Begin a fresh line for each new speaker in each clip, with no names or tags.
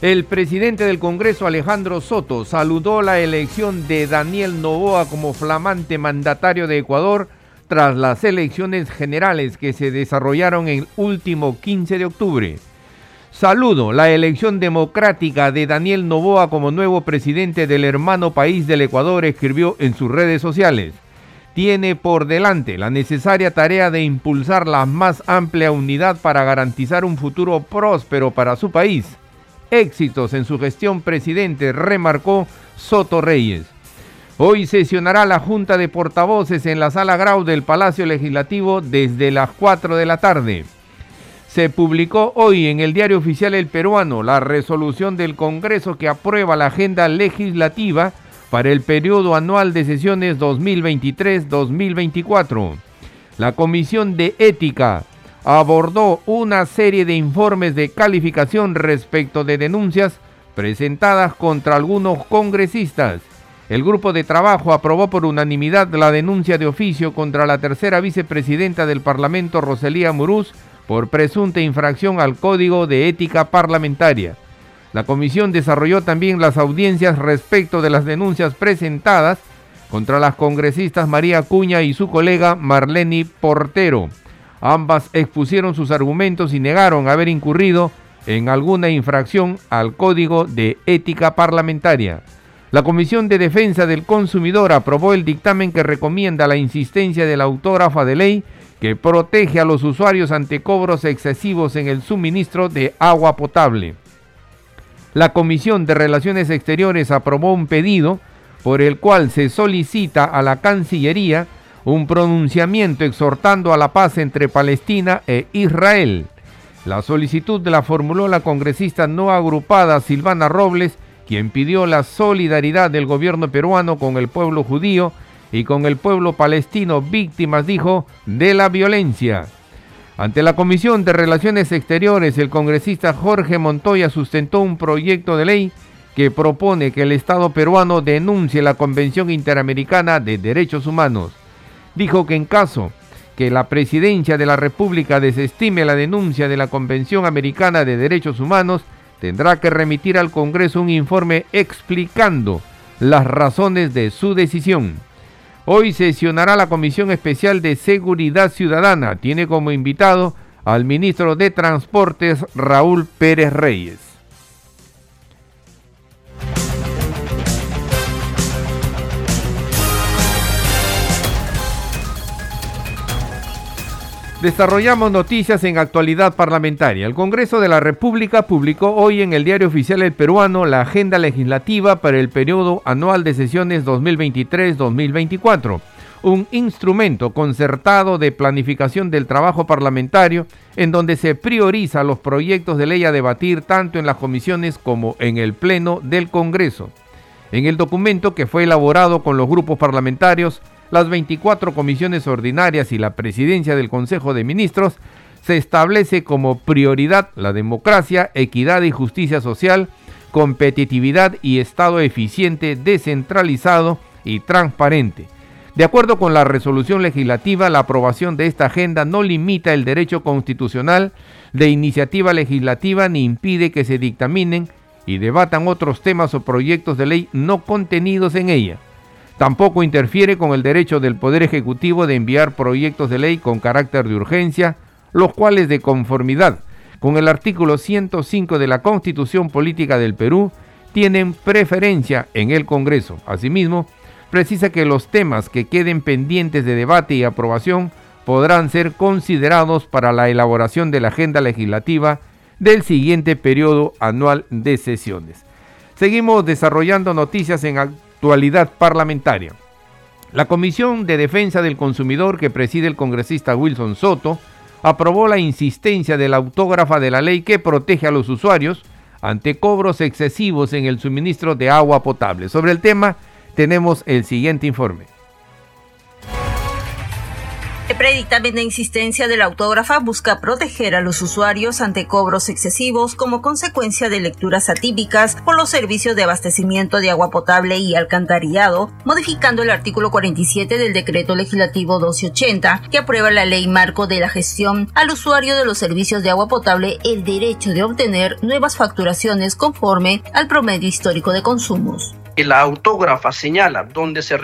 El presidente del Congreso, Alejandro Soto, saludó la elección de Daniel Novoa como flamante mandatario de Ecuador tras las elecciones generales que se desarrollaron el último 15 de octubre. Saludo la elección democrática de Daniel Novoa como nuevo presidente del hermano país del Ecuador, escribió en sus redes sociales. Tiene por delante la necesaria tarea de impulsar la más amplia unidad para garantizar un futuro próspero para su país éxitos en su gestión presidente, remarcó Soto Reyes. Hoy sesionará la Junta de Portavoces en la Sala Grau del Palacio Legislativo desde las 4 de la tarde. Se publicó hoy en el diario oficial El Peruano la resolución del Congreso que aprueba la agenda legislativa para el periodo anual de sesiones 2023-2024. La Comisión de Ética, abordó una serie de informes de calificación respecto de denuncias presentadas contra algunos congresistas. El grupo de trabajo aprobó por unanimidad la denuncia de oficio contra la tercera vicepresidenta del Parlamento, Roselía Murús, por presunta infracción al Código de Ética Parlamentaria. La comisión desarrolló también las audiencias respecto de las denuncias presentadas contra las congresistas María Cuña y su colega Marlene Portero. Ambas expusieron sus argumentos y negaron haber incurrido en alguna infracción al Código de Ética Parlamentaria. La Comisión de Defensa del Consumidor aprobó el dictamen que recomienda la insistencia de la autógrafa de ley que protege a los usuarios ante cobros excesivos en el suministro de agua potable. La Comisión de Relaciones Exteriores aprobó un pedido por el cual se solicita a la Cancillería un pronunciamiento exhortando a la paz entre Palestina e Israel. La solicitud la formuló la congresista no agrupada Silvana Robles, quien pidió la solidaridad del gobierno peruano con el pueblo judío y con el pueblo palestino víctimas, dijo, de la violencia. Ante la Comisión de Relaciones Exteriores, el congresista Jorge Montoya sustentó un proyecto de ley que propone que el Estado peruano denuncie la Convención Interamericana de Derechos Humanos dijo que en caso que la presidencia de la República desestime la denuncia de la Convención Americana de Derechos Humanos, tendrá que remitir al Congreso un informe explicando las razones de su decisión. Hoy sesionará la Comisión Especial de Seguridad Ciudadana. Tiene como invitado al ministro de Transportes Raúl Pérez Reyes. Desarrollamos noticias en actualidad parlamentaria. El Congreso de la República publicó hoy en el Diario Oficial El Peruano la agenda legislativa para el periodo anual de sesiones 2023-2024, un instrumento concertado de planificación del trabajo parlamentario en donde se prioriza los proyectos de ley a debatir tanto en las comisiones como en el Pleno del Congreso. En el documento que fue elaborado con los grupos parlamentarios, las 24 comisiones ordinarias y la presidencia del Consejo de Ministros, se establece como prioridad la democracia, equidad y justicia social, competitividad y Estado eficiente, descentralizado y transparente. De acuerdo con la resolución legislativa, la aprobación de esta agenda no limita el derecho constitucional de iniciativa legislativa ni impide que se dictaminen y debatan otros temas o proyectos de ley no contenidos en ella. Tampoco interfiere con el derecho del Poder Ejecutivo de enviar proyectos de ley con carácter de urgencia, los cuales de conformidad con el artículo 105 de la Constitución Política del Perú tienen preferencia en el Congreso. Asimismo, precisa que los temas que queden pendientes de debate y aprobación podrán ser considerados para la elaboración de la agenda legislativa del siguiente periodo anual de sesiones. Seguimos desarrollando noticias en actualidad parlamentaria. La Comisión de Defensa del Consumidor que preside el congresista Wilson Soto aprobó la insistencia de la autógrafa de la ley que protege a los usuarios ante cobros excesivos en el suministro de agua potable. Sobre el tema tenemos el siguiente informe.
El predictamen de insistencia de la autógrafa busca proteger a los usuarios ante cobros excesivos como consecuencia de lecturas atípicas por los servicios de abastecimiento de agua potable y alcantarillado, modificando el artículo 47 del decreto legislativo 1280 que aprueba la ley marco de la gestión al usuario de los servicios de agua potable el derecho de obtener nuevas facturaciones conforme al promedio histórico de consumos.
La autógrafa señala donde se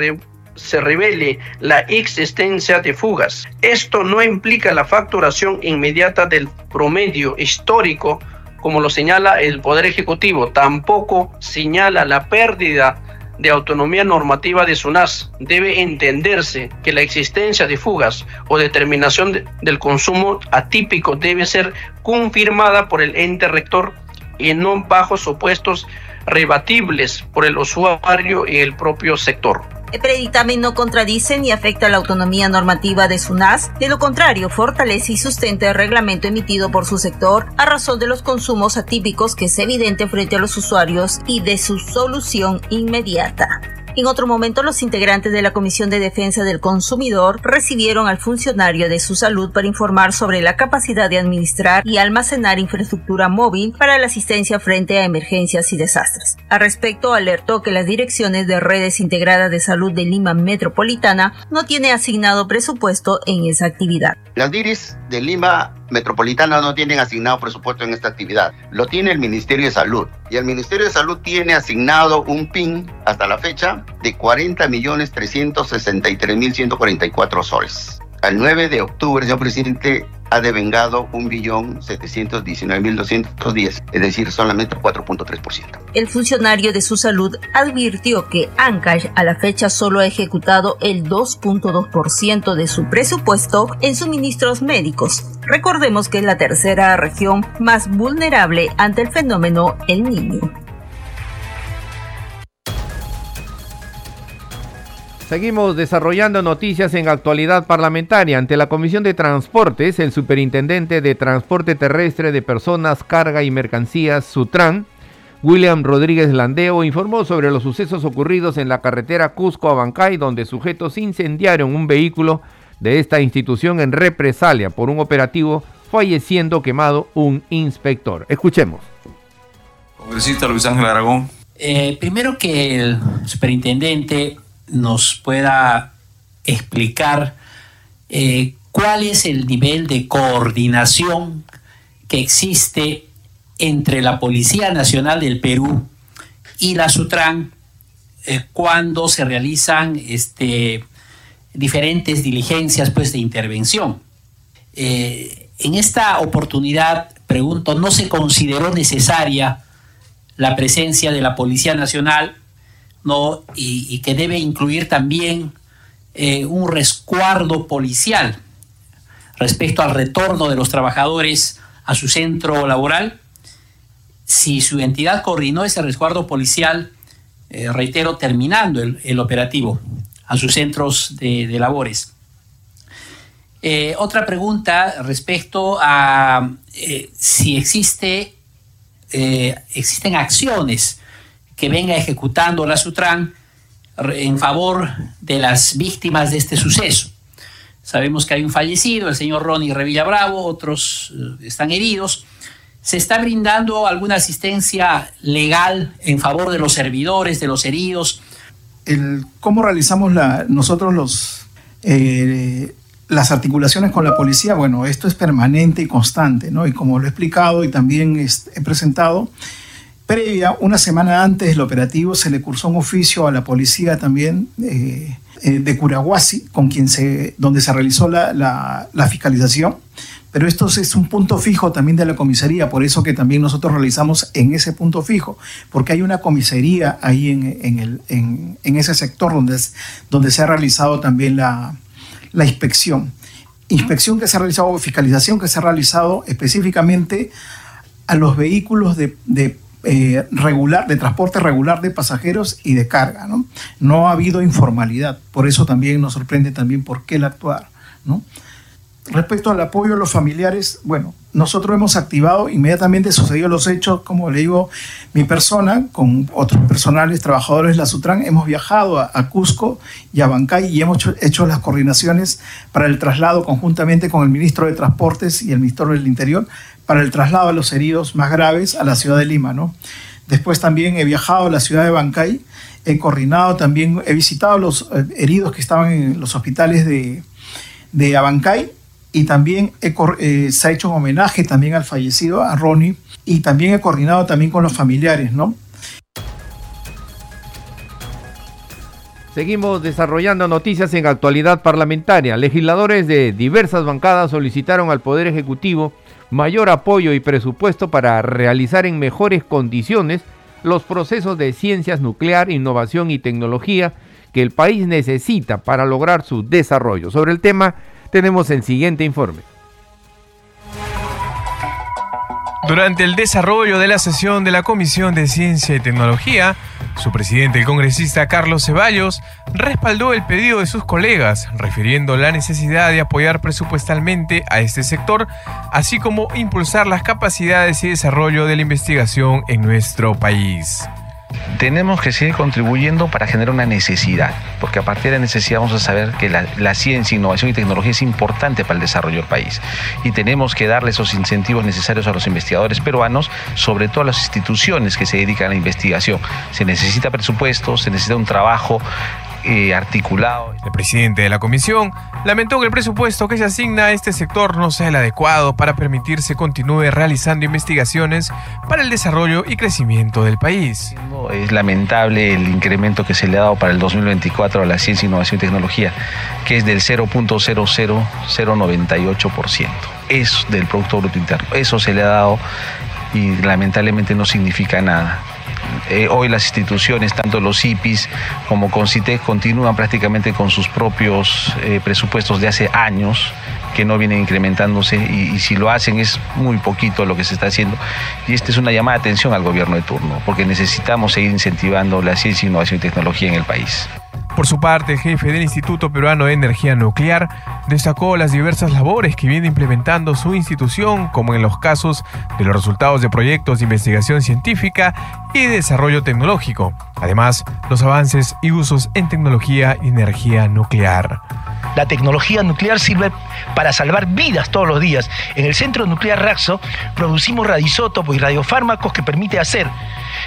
se revele la existencia de fugas. Esto no implica la facturación inmediata del promedio histórico, como lo señala el Poder Ejecutivo. Tampoco señala la pérdida de autonomía normativa de SUNAS. Debe entenderse que la existencia de fugas o determinación del consumo atípico debe ser confirmada por el ente rector y no bajo supuestos rebatibles por el usuario y el propio sector.
El predictamen no contradice ni afecta la autonomía normativa de SUNAS, de lo contrario, fortalece y sustenta el reglamento emitido por su sector a razón de los consumos atípicos que es evidente frente a los usuarios y de su solución inmediata. En otro momento, los integrantes de la Comisión de Defensa del Consumidor recibieron al funcionario de su salud para informar sobre la capacidad de administrar y almacenar infraestructura móvil para la asistencia frente a emergencias y desastres. Al respecto, alertó que las direcciones de redes integradas de salud de Lima Metropolitana no tiene asignado presupuesto en esa actividad.
Las DIRIS de Lima Metropolitana no tienen asignado presupuesto en esta actividad. Lo tiene el Ministerio de Salud. Y el Ministerio de Salud tiene asignado un PIN hasta la fecha de 40 millones 363 mil 144 soles. Al 9 de octubre, señor presidente, ha devengado 1.719.210, es decir, solamente 4.3%.
El funcionario de su salud advirtió que Ancash a la fecha solo ha ejecutado el 2.2% de su presupuesto en suministros médicos. Recordemos que es la tercera región más vulnerable ante el fenómeno El Niño.
Seguimos desarrollando noticias en actualidad parlamentaria. Ante la Comisión de Transportes, el superintendente de Transporte Terrestre de Personas, Carga y Mercancías, Sutran, William Rodríguez Landeo, informó sobre los sucesos ocurridos en la carretera Cusco-Abancay, donde sujetos incendiaron un vehículo de esta institución en represalia por un operativo, falleciendo quemado un inspector. Escuchemos.
Congresista Luis Ángel Aragón.
Eh, primero que el superintendente nos pueda explicar eh, cuál es el nivel de coordinación que existe entre la Policía Nacional del Perú y la SUTRAN eh, cuando se realizan este, diferentes diligencias pues, de intervención. Eh, en esta oportunidad, pregunto, ¿no se consideró necesaria la presencia de la Policía Nacional ¿no? y, que debe incluir también eh, un resguardo policial respecto al retorno de los trabajadores a su centro laboral. Si su entidad coordinó ese resguardo policial, eh, reitero, terminando el, operativo a sus centros de, labores. Eh, otra pregunta respecto a si existe, existen acciones que venga ejecutando la Sutran en favor de las víctimas de este suceso. Sabemos que hay un fallecido, el señor Ronnie Revilla Bravo, otros eh, están heridos. ¿Se está brindando alguna asistencia legal en favor de los servidores, de los heridos?
¿Cómo realizamos la, nosotros los, eh, las articulaciones con la policía? Bueno, esto es permanente y constante, ¿no? Y como lo he explicado y también he presentado, previa, una semana antes del operativo, se le cursó un oficio a la policía también eh, eh, de Curahuasi, con quien se, donde se realizó la, fiscalización. Pero esto es un punto fijo también de la comisaría, por eso que también nosotros realizamos en ese punto fijo, porque hay una comisaría ahí en, el, en, ese sector donde, donde se ha realizado también la, inspección. Inspección que se ha realizado, fiscalización que se ha realizado específicamente a los vehículos de eh, regular, de transporte regular de pasajeros y de carga. ¿no? no ha habido informalidad, por eso también nos sorprende también por qué el actuar. ¿no? respecto al apoyo a los familiares, bueno, nosotros hemos activado inmediatamente sucedido los hechos, como le digo, mi persona con otros personales trabajadores de la Sutran hemos viajado a, Cusco y a Bancay y hemos hecho, las coordinaciones para el traslado conjuntamente con el ministro de Transportes y el ministro del Interior para el traslado de los heridos más graves a la ciudad de Lima, ¿no? Después también he viajado a la ciudad de Bancay, he coordinado también, he visitado los eh, heridos que estaban en los hospitales de, de Abancay y también eh, se ha hecho un homenaje también al fallecido, a Ronnie, y también he coordinado también con los familiares, ¿no?
Seguimos desarrollando noticias en actualidad parlamentaria. Legisladores de diversas bancadas solicitaron al Poder Ejecutivo mayor apoyo y presupuesto para realizar en mejores condiciones los procesos de ciencias nuclear, innovación y tecnología que el país necesita para lograr su desarrollo. Sobre el tema tenemos el siguiente informe.
Durante el desarrollo de la sesión de la Comisión de Ciencia y Tecnología, su presidente, el congresista Carlos Ceballos, respaldó el pedido de sus colegas, refiriendo la necesidad de apoyar presupuestalmente a este sector, así como impulsar las capacidades y desarrollo de la investigación en nuestro país
tenemos que seguir contribuyendo para generar una necesidad, porque a partir de la necesidad vamos a saber que la, ciencia, innovación y tecnología es importante para el desarrollo del país y tenemos que darle esos incentivos necesarios a los investigadores peruanos, sobre todo a las instituciones que se dedican a la investigación. Se necesita presupuesto, se necesita un trabajo eh, articulado.
El presidente de la comisión lamentó que el presupuesto que se asigna a este sector no sea el adecuado para permitirse continúe realizando investigaciones para el desarrollo y crecimiento del país.
Es lamentable el incremento que se le ha dado para el 2024 a la ciencia, innovación y tecnología, que es del 0.00098%. Es del Producto Bruto Interno. Eso se le ha dado y lamentablemente no significa nada. Eh, hoy las instituciones, tanto los IPIs como CONCITEC, continúan prácticamente con sus propios eh, presupuestos de hace años que no vienen incrementándose y, si lo hacen es muy poquito lo que se está haciendo. Y esta es una llamada de atención al gobierno de turno, porque necesitamos seguir incentivando la ciencia, innovación y tecnología en el país.
Por su parte, el jefe del Instituto Peruano de Energía Nuclear destacó las diversas labores que viene implementando su institución, como en los casos de los resultados de proyectos de investigación científica y desarrollo tecnológico, además los avances y usos en tecnología y energía nuclear.
La tecnología nuclear sirve para salvar vidas todos los días. En el Centro Nuclear Raxo producimos radisótopos y radiofármacos que permite hacer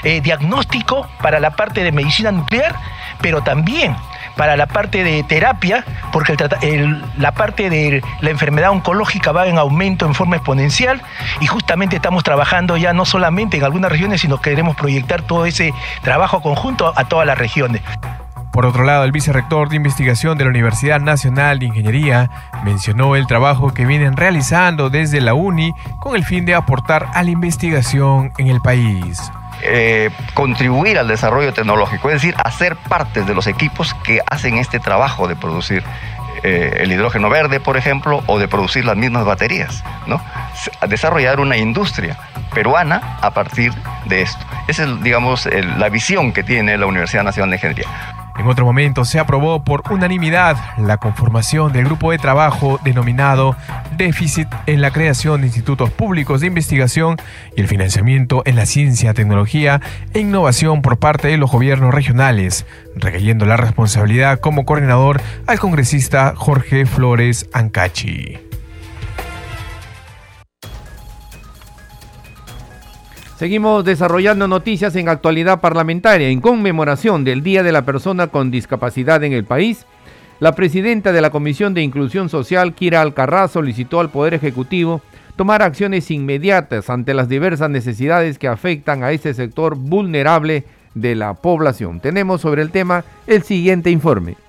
eh, diagnóstico para la parte de medicina nuclear pero también para la parte de terapia, porque la parte de la enfermedad oncológica va en aumento en forma exponencial y justamente estamos trabajando ya no solamente en algunas regiones, sino que queremos proyectar todo ese trabajo conjunto a todas las regiones.
Por otro lado, el vicerrector de investigación de la Universidad Nacional de Ingeniería mencionó el trabajo que vienen realizando desde la UNI con el fin de aportar a la investigación en el país.
Eh, contribuir al desarrollo tecnológico, es decir, hacer parte de los equipos que hacen este trabajo de producir eh, el hidrógeno verde, por ejemplo, o de producir las mismas baterías, ¿no? Desarrollar una industria peruana a partir de esto. Esa es, digamos, la visión que tiene la Universidad Nacional de Ingeniería.
En otro momento se aprobó por unanimidad la conformación del grupo de trabajo denominado Déficit en la creación de institutos públicos de investigación y el financiamiento en la ciencia, tecnología e innovación por parte de los gobiernos regionales, recayendo la responsabilidad como coordinador al congresista Jorge Flores Ancachi.
Seguimos desarrollando noticias en actualidad parlamentaria. En conmemoración del Día de la Persona con Discapacidad en el país, la presidenta de la Comisión de Inclusión Social, Kira Alcarraz, solicitó al Poder Ejecutivo tomar acciones inmediatas ante las diversas necesidades que afectan a este sector vulnerable de la población. Tenemos sobre el tema el siguiente informe.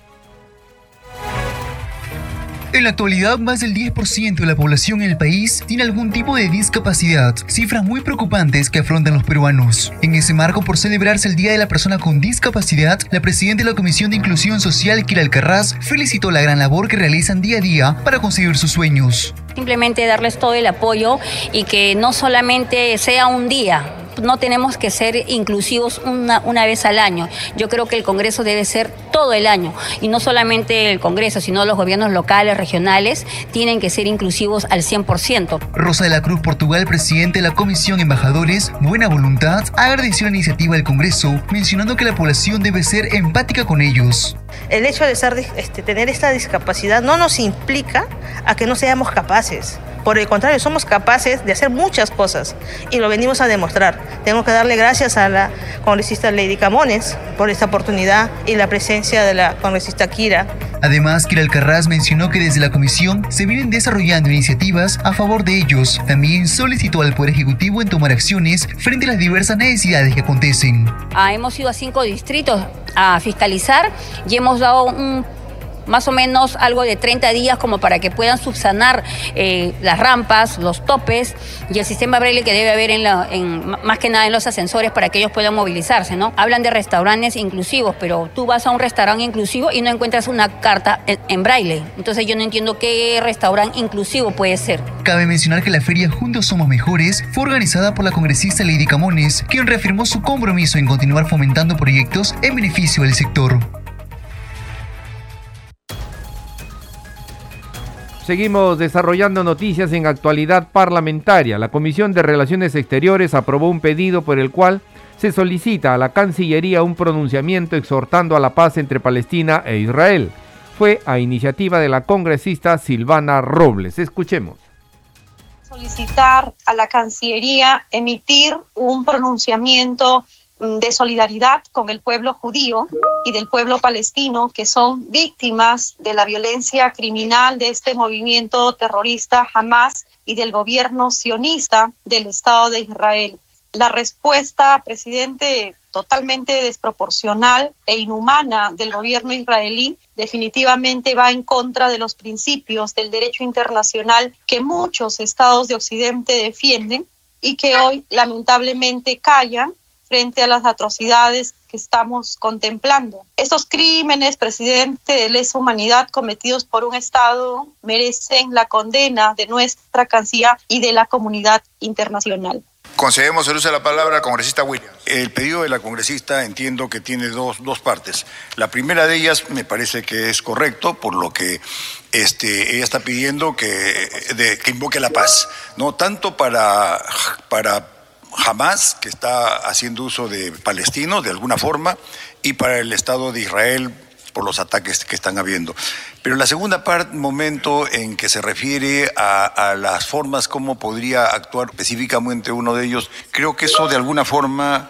En la actualidad, más del 10% de la población en el país tiene algún tipo de discapacidad, cifras muy preocupantes que afrontan los peruanos. En ese marco, por celebrarse el Día de la Persona con Discapacidad, la presidenta de la Comisión de Inclusión Social, Kira Alcarraz, felicitó la gran labor que realizan día a día para conseguir sus sueños.
Simplemente darles todo el apoyo y que no solamente sea un día, no tenemos que ser inclusivos una, una vez al año. Yo creo que el Congreso debe ser todo el año y no solamente el Congreso, sino los gobiernos locales, regionales, tienen que ser inclusivos al 100%.
Rosa de la Cruz Portugal, presidente de la Comisión Embajadores, Buena Voluntad, agradeció la iniciativa del Congreso, mencionando que la población debe ser empática con ellos.
El hecho de ser, este, tener esta discapacidad no nos implica a que no seamos capaces. Por el contrario, somos capaces de hacer muchas cosas y lo venimos a demostrar. Tengo que darle gracias a la congresista Lady Camones por esta oportunidad y la presencia de la congresista Kira.
Además, Kira Alcarraz mencionó que desde la comisión se vienen desarrollando iniciativas a favor de ellos. También solicitó al Poder Ejecutivo en tomar acciones frente a las diversas necesidades que acontecen.
Ah, hemos ido a cinco distritos a fiscalizar y hemos dado un más o menos algo de 30 días como para que puedan subsanar eh, las rampas, los topes y el sistema braille que debe haber en, más que nada en los ascensores para que ellos puedan movilizarse, ¿no? Hablan de restaurantes inclusivos, pero tú vas a un restaurante inclusivo y no encuentras una carta en, en braille. Entonces yo no entiendo qué restaurante inclusivo puede ser.
Cabe mencionar que la feria Juntos Somos Mejores fue organizada por la congresista Lady Camones, quien reafirmó su compromiso en continuar fomentando proyectos en beneficio del sector.
Seguimos desarrollando noticias en actualidad parlamentaria. La Comisión de Relaciones Exteriores aprobó un pedido por el cual se solicita a la Cancillería un pronunciamiento exhortando a la paz entre Palestina e Israel. Fue a iniciativa de la congresista Silvana Robles. Escuchemos.
Solicitar a la Cancillería emitir un pronunciamiento de solidaridad con el pueblo judío y del pueblo palestino que son víctimas de la violencia criminal de este movimiento terrorista Hamas y del gobierno sionista del Estado de Israel. La respuesta, presidente, totalmente desproporcional e inhumana del gobierno israelí definitivamente va en contra de los principios del derecho internacional que muchos estados de Occidente defienden y que hoy lamentablemente callan frente a las atrocidades que estamos contemplando. Estos crímenes, presidente, de lesa humanidad cometidos por un Estado merecen la condena de nuestra Cancillería y de la comunidad internacional.
Concedemos el uso de la palabra al congresista Williams. El pedido de la congresista entiendo que tiene dos, dos, partes. La primera de ellas me parece que es correcto, por lo que este, ella está pidiendo que, de, que invoque la paz, no tanto para, para Hamas, que está haciendo uso de palestinos de alguna forma, y para el Estado de Israel por los ataques que están habiendo. Pero la segunda parte, momento en que se refiere a, las formas como podría actuar específicamente uno de ellos, creo que eso de alguna forma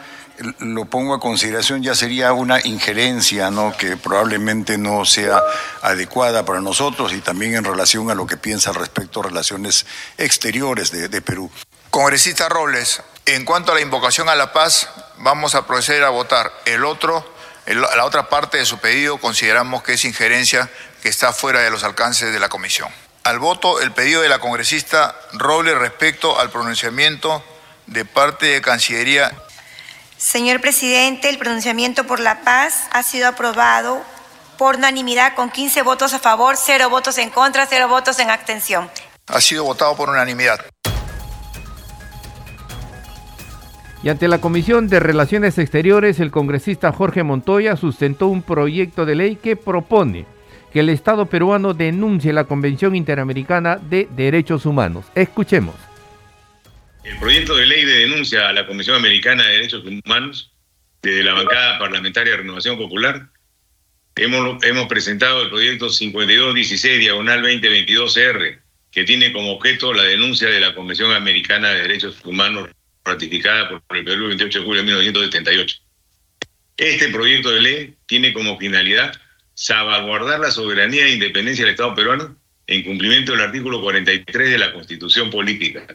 lo pongo a consideración ya sería una injerencia, ¿no? Que probablemente no sea adecuada para nosotros y también en relación a lo que piensa respecto a relaciones exteriores de, de Perú.
Congresista Robles, en cuanto a la invocación a la paz, vamos a proceder a votar. El otro, el, la otra parte de su pedido consideramos que es injerencia que está fuera de los alcances de la comisión. Al voto, el pedido de la congresista Robles respecto al pronunciamiento de parte de Cancillería.
Señor presidente, el pronunciamiento por la paz ha sido aprobado por unanimidad con 15 votos a favor, 0 votos en contra, 0 votos en abstención.
Ha sido votado por unanimidad.
Y ante la Comisión de Relaciones Exteriores, el congresista Jorge Montoya sustentó un proyecto de ley que propone que el Estado peruano denuncie la Convención Interamericana de Derechos Humanos. Escuchemos.
El proyecto de ley de denuncia a la Comisión Americana de Derechos Humanos, desde la bancada parlamentaria de Renovación Popular, hemos, presentado el proyecto 5216 diagonal 2022R, que tiene como objeto la denuncia de la Convención Americana de Derechos Humanos ratificada por el Perú el 28 de julio de 1978. Este proyecto de ley tiene como finalidad salvaguardar la soberanía e independencia del Estado peruano en cumplimiento del artículo 43 de la Constitución Política.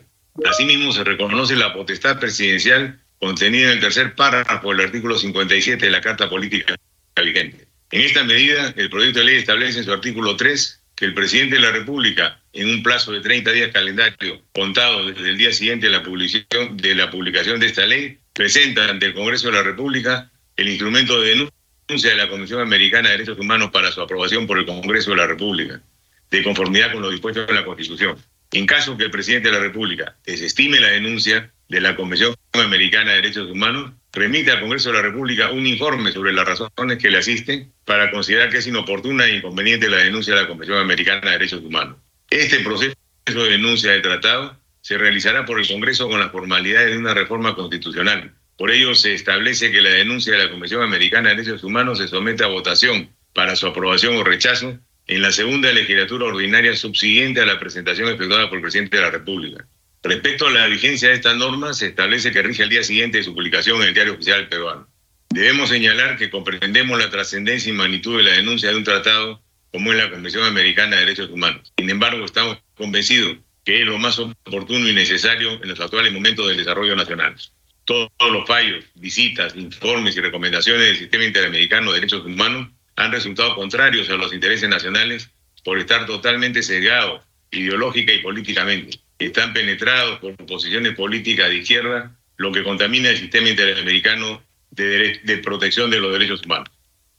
Asimismo, se reconoce la potestad presidencial contenida en el tercer párrafo del artículo 57 de la Carta Política vigente. En esta medida, el proyecto de ley establece en su artículo 3 que el presidente de la República, en un plazo de 30 días calendario contado desde el día siguiente de la publicación de, la publicación de esta ley, presenta ante el Congreso de la República el instrumento de denuncia de la Comisión Americana de Derechos Humanos para su aprobación por el Congreso de la República, de conformidad con lo dispuesto en la Constitución. En caso que el presidente de la República desestime la denuncia, de la Convención Americana de Derechos Humanos, remite al Congreso de la República un informe sobre las razones que le asisten para considerar que es inoportuna e inconveniente la denuncia de la Convención Americana de Derechos Humanos. Este proceso de denuncia del tratado se realizará por el Congreso con las formalidades de una reforma constitucional. Por ello, se establece que la denuncia de la Convención Americana de Derechos Humanos se somete a votación para su aprobación o rechazo en la segunda legislatura ordinaria subsiguiente a la presentación efectuada por el presidente de la República. Respecto a la vigencia de esta norma, se establece que rige al día siguiente de su publicación en el Diario Oficial Peruano. Debemos señalar que comprendemos la trascendencia y magnitud de la denuncia de un tratado como es la Convención Americana de Derechos Humanos. Sin embargo, estamos convencidos que es lo más oportuno y necesario en los actuales momentos del desarrollo nacional. Todos los fallos, visitas, informes y recomendaciones del Sistema Interamericano de Derechos Humanos han resultado contrarios a los intereses nacionales por estar totalmente cegados ideológica y políticamente. Están penetrados por posiciones políticas de izquierda, lo que contamina el sistema interamericano de, de protección de los derechos humanos.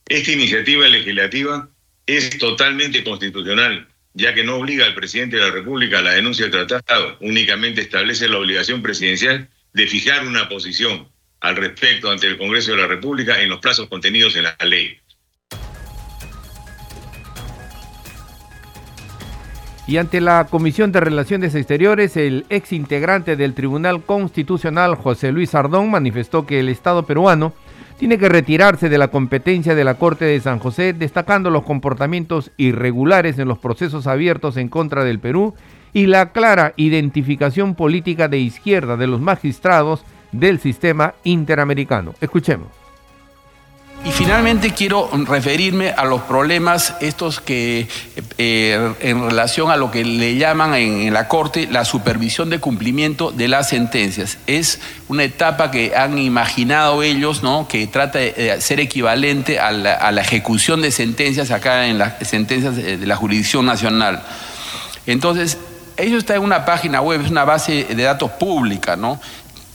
Esta iniciativa legislativa es totalmente constitucional, ya que no obliga al presidente de la República a la denuncia del tratado, únicamente establece la obligación presidencial de fijar una posición al respecto ante el Congreso de la República en los plazos contenidos en la ley.
Y ante la Comisión de Relaciones Exteriores, el ex integrante del Tribunal Constitucional, José Luis Ardón, manifestó que el Estado peruano tiene que retirarse de la competencia de la Corte de San José, destacando los comportamientos irregulares en los procesos abiertos en contra del Perú y la clara identificación política de izquierda de los magistrados del sistema interamericano. Escuchemos.
Y finalmente quiero referirme a los problemas estos que eh, en relación a lo que le llaman en, la Corte la supervisión de cumplimiento de las sentencias. Es una etapa que han imaginado ellos, ¿no? que trata de ser equivalente a la, a la ejecución de sentencias acá en las sentencias de la jurisdicción nacional. Entonces, ellos están en una página web, es una base de datos pública, ¿no?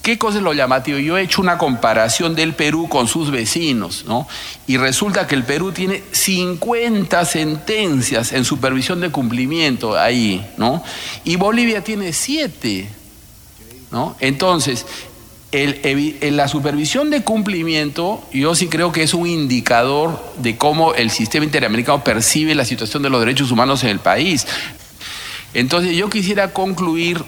¿Qué cosa es lo llamativo? Yo he hecho una comparación del Perú con sus vecinos, ¿no? Y resulta que el Perú tiene 50 sentencias en supervisión de cumplimiento ahí, ¿no? Y Bolivia tiene 7, ¿no? Entonces, en la supervisión de cumplimiento, yo sí creo que es un indicador de cómo el sistema interamericano percibe la situación de los derechos humanos en el país. Entonces, yo quisiera concluir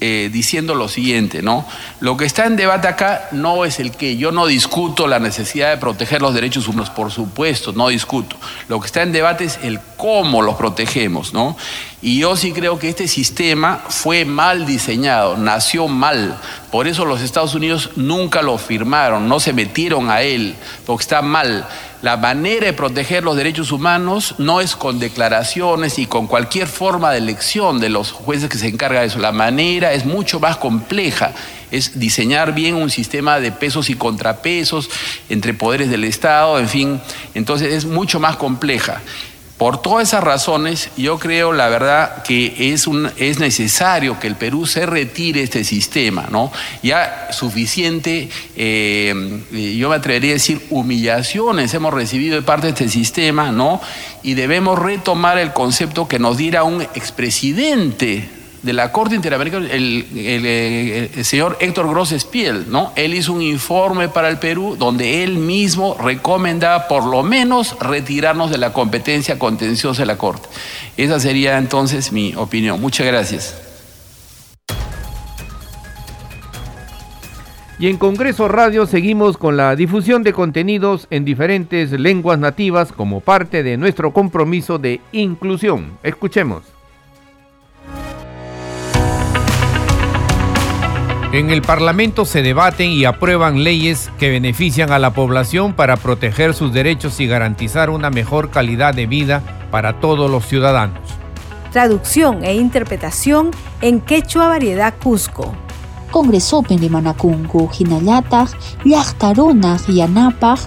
eh, diciendo lo siguiente, ¿no? Lo que está en debate acá no es el que yo no discuto la necesidad de proteger los derechos humanos, por supuesto, no discuto. Lo que está en debate es el cómo los protegemos, ¿no? Y yo sí creo que este sistema fue mal diseñado, nació mal. Por eso los Estados Unidos nunca lo firmaron, no se metieron a él, porque está mal. La manera de proteger los derechos humanos no es con declaraciones y con cualquier forma de elección de los jueces que se encargan de eso. La manera es mucho más compleja. Es diseñar bien un sistema de pesos y contrapesos entre poderes del Estado, en fin. Entonces es mucho más compleja. Por todas esas razones, yo creo, la verdad, que es, es necesario que el Perú se retire este sistema, ¿no? Ya suficiente, eh, yo me atrevería a decir, humillaciones hemos recibido de parte de este sistema, ¿no? Y debemos retomar el concepto que nos diera un expresidente de la Corte Interamericana, el, señor Héctor Gross Espiel, ¿no? Él hizo un informe para el Perú donde él mismo recomendaba por lo menos retirarnos de la competencia contenciosa de la Corte. Esa sería entonces mi opinión. Muchas gracias.
Y en Congreso Radio seguimos con la difusión de contenidos en diferentes lenguas nativas como parte de nuestro compromiso de inclusión. Escuchemos. En el Parlamento se debaten y aprueban leyes que benefician a la población para proteger sus derechos y garantizar una mejor calidad de vida para todos los ciudadanos.
Traducción e interpretación en quechua variedad Cusco.
Congresopen de Manacungu, Hinallataq, Llaqtarunaq yanapaq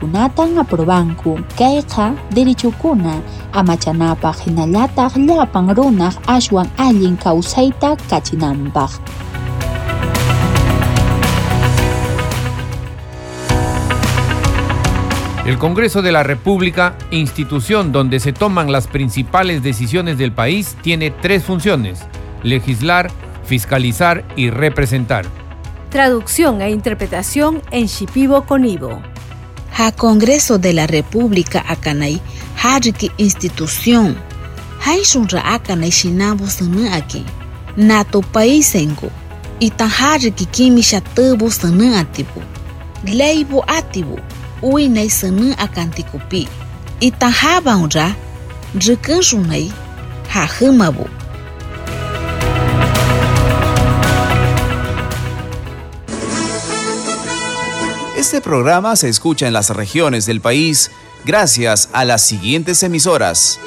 kunatan aprobanku kayqa derechokuna amachanapaq hinallataq llapan runaq ashwan allin kawsayta kachinanpaq.
El Congreso de la República, institución donde se toman las principales decisiones del país, tiene tres funciones, legislar, fiscalizar y representar.
Traducción e interpretación en Shipibo Conibo.
Ha Congreso de la República Akanay, Hajiki Institución. Haishunra Akanay Shinabo aquí. Nato Paisengo. Itan Hajiki Kimi Shatubo Sana Atibu. Itan Habanra. Rikanshunay. Hajamabu.
Este programa se escucha en las regiones del país gracias a las siguientes emisoras.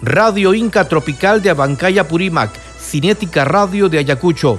Radio Inca Tropical de Abancaya Purímac, Cinética Radio de Ayacucho,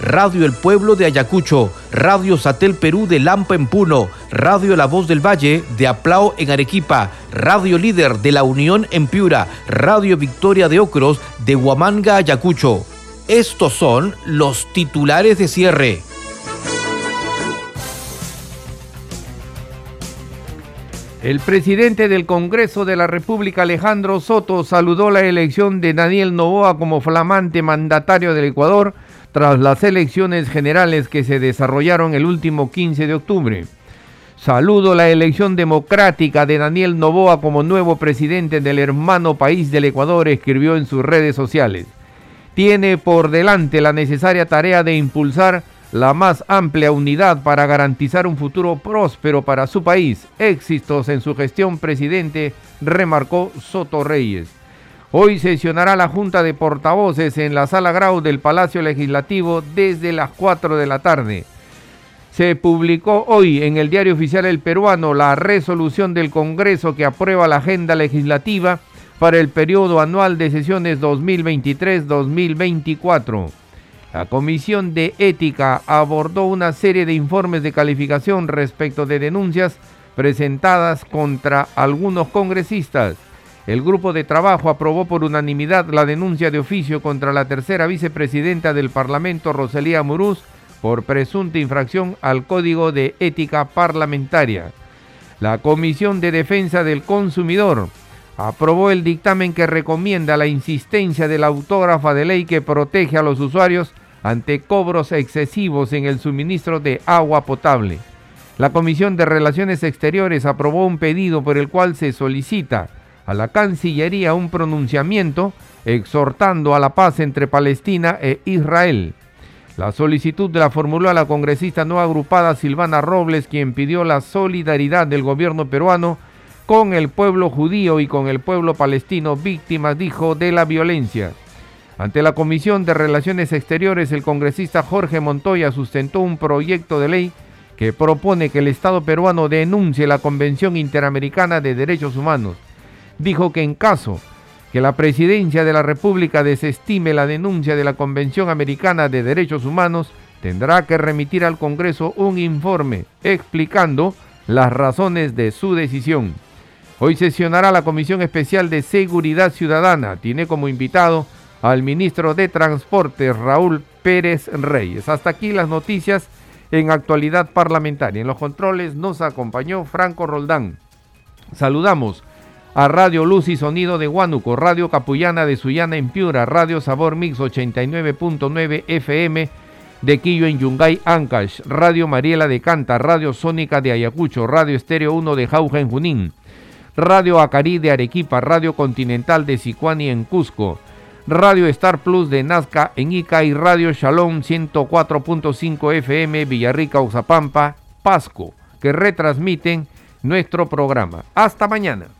Radio El Pueblo de Ayacucho, Radio Satel Perú de Lampa en Puno, Radio La Voz del Valle de Aplao en Arequipa, Radio Líder de La Unión en Piura, Radio Victoria de Ocros de Huamanga, Ayacucho. Estos son los titulares de cierre.
El presidente del Congreso de la República, Alejandro Soto, saludó la elección de Daniel Novoa como flamante mandatario del Ecuador tras las elecciones generales que se desarrollaron el último 15 de octubre. Saludo la elección democrática de Daniel Novoa como nuevo presidente del hermano país del Ecuador, escribió en sus redes sociales. Tiene por delante la necesaria tarea de impulsar la más amplia unidad para garantizar un futuro próspero para su país. Éxitos en su gestión, presidente, remarcó Soto Reyes. Hoy sesionará la Junta de Portavoces en la Sala Grau del Palacio Legislativo desde las 4 de la tarde. Se publicó hoy en el diario oficial El Peruano la resolución del Congreso que aprueba la agenda legislativa para el periodo anual de sesiones 2023-2024. La Comisión de Ética abordó una serie de informes de calificación respecto de denuncias presentadas contra algunos congresistas. El grupo de trabajo aprobó por unanimidad la denuncia de oficio contra la tercera vicepresidenta del Parlamento, Rosalía Murús, por presunta infracción al Código de Ética Parlamentaria. La Comisión de Defensa del Consumidor aprobó el dictamen que recomienda la insistencia de la autógrafa de ley que protege a los usuarios ante cobros excesivos en el suministro de agua potable. La Comisión de Relaciones Exteriores aprobó un pedido por el cual se solicita a la Cancillería un pronunciamiento exhortando a la paz entre Palestina e Israel. La solicitud la formuló a la congresista no agrupada Silvana Robles, quien pidió la solidaridad del gobierno peruano con el pueblo judío y con el pueblo palestino víctimas, dijo, de la violencia. Ante la Comisión de Relaciones Exteriores, el congresista Jorge Montoya sustentó un proyecto de ley que propone que el Estado peruano denuncie la Convención Interamericana de Derechos Humanos dijo que en caso que la presidencia de la República desestime la denuncia de la Convención Americana de Derechos Humanos, tendrá que remitir al Congreso un informe explicando las razones de su decisión. Hoy sesionará la Comisión Especial de Seguridad Ciudadana. Tiene como invitado al ministro de Transporte, Raúl Pérez Reyes. Hasta aquí las noticias en actualidad parlamentaria. En los controles nos acompañó Franco Roldán. Saludamos a Radio Luz y Sonido de Huánuco, Radio Capullana de Sullana en Piura, Radio Sabor Mix 89.9 FM de Quillo en Yungay, Ancash, Radio Mariela de Canta, Radio Sónica de Ayacucho, Radio Estéreo 1 de Jauja en Junín, Radio Acarí de Arequipa, Radio Continental de Sicuani en Cusco, Radio Star Plus de Nazca en Ica y Radio Shalom 104.5 FM Villarrica, Uzapampa, Pasco, que retransmiten nuestro programa. Hasta mañana.